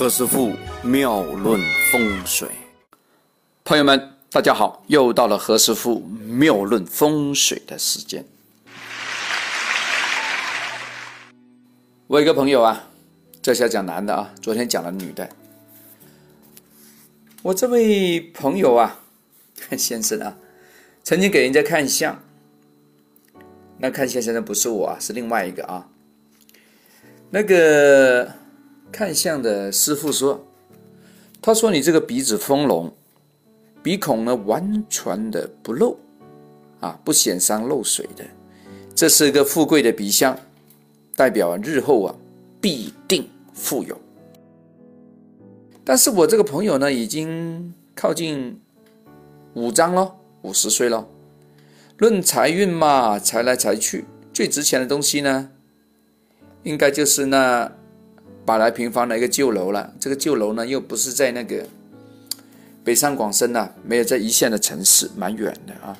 何师傅妙论风水，朋友们，大家好，又到了何师傅妙论风水的时间。我有一个朋友啊，这下讲男的啊，昨天讲了女的。我这位朋友啊，先生啊，曾经给人家看相，那看相先生不是我啊，是另外一个啊，那个。看相的师傅说：“他说你这个鼻子丰隆，鼻孔呢完全的不漏，啊，不显山漏水的，这是一个富贵的鼻相，代表日后啊必定富有。但是我这个朋友呢，已经靠近五张了，五十岁了，论财运嘛，财来财去，最值钱的东西呢，应该就是那。”百来平方的一个旧楼了，这个旧楼呢又不是在那个北上广深呐，没有在一线的城市，蛮远的啊。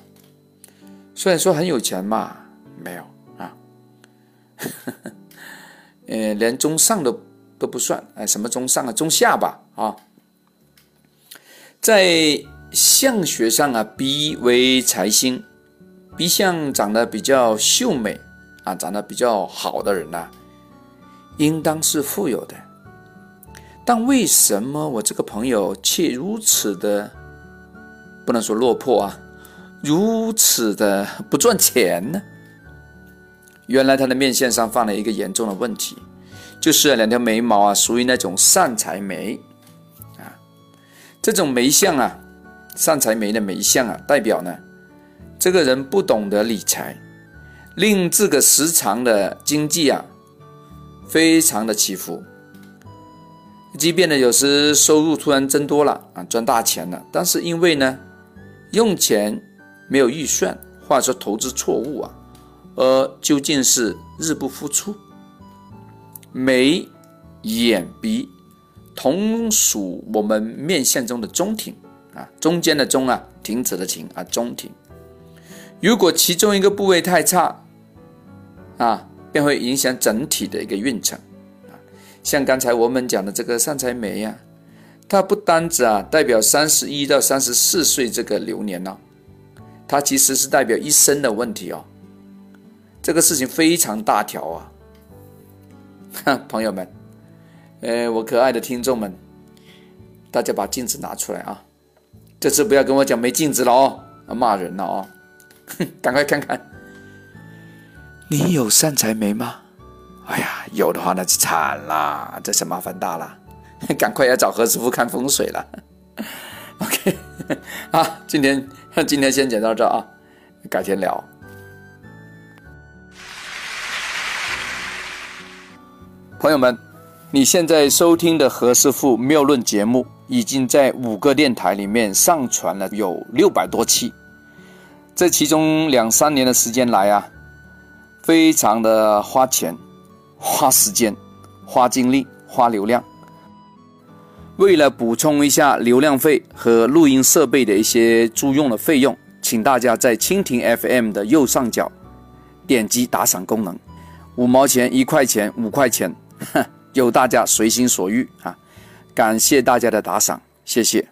虽然说很有钱嘛，没有啊，呃，连中上都都不算，哎，什么中上啊，中下吧啊。在相学上啊，鼻为财星，鼻相长得比较秀美啊，长得比较好的人呐。应当是富有的，但为什么我这个朋友却如此的不能说落魄啊，如此的不赚钱呢？原来他的面线上犯了一个严重的问题，就是两条眉毛啊，属于那种善财眉啊，这种眉相啊，善财眉的眉相啊，代表呢，这个人不懂得理财，令这个时常的经济啊。非常的起伏，即便呢有时收入突然增多了啊，赚大钱了，但是因为呢用钱没有预算，或者说投资错误啊，而究竟是日不敷出。眉、眼、鼻同属我们面相中的中庭啊，中间的中啊，停止的停啊，中庭。如果其中一个部位太差啊。便会影响整体的一个运程啊，像刚才我们讲的这个善财眉呀，它不单指啊代表三十一到三十四岁这个流年呢，它其实是代表一生的问题哦。这个事情非常大条啊，哈，朋友们，呃，我可爱的听众们，大家把镜子拿出来啊，这次不要跟我讲没镜子了哦，骂人了哦，哼，赶快看看。你有善财眉吗？哎呀，有的话那就惨啦，这是麻烦大了，赶快要找何师傅看风水了。OK，好，今天今天先讲到这啊，改天聊。朋友们，你现在收听的何师傅妙论节目，已经在五个电台里面上传了有六百多期，这其中两三年的时间来啊。非常的花钱、花时间、花精力、花流量。为了补充一下流量费和录音设备的一些租用的费用，请大家在蜻蜓 FM 的右上角点击打赏功能，五毛钱、一块钱、五块钱，由大家随心所欲啊！感谢大家的打赏，谢谢。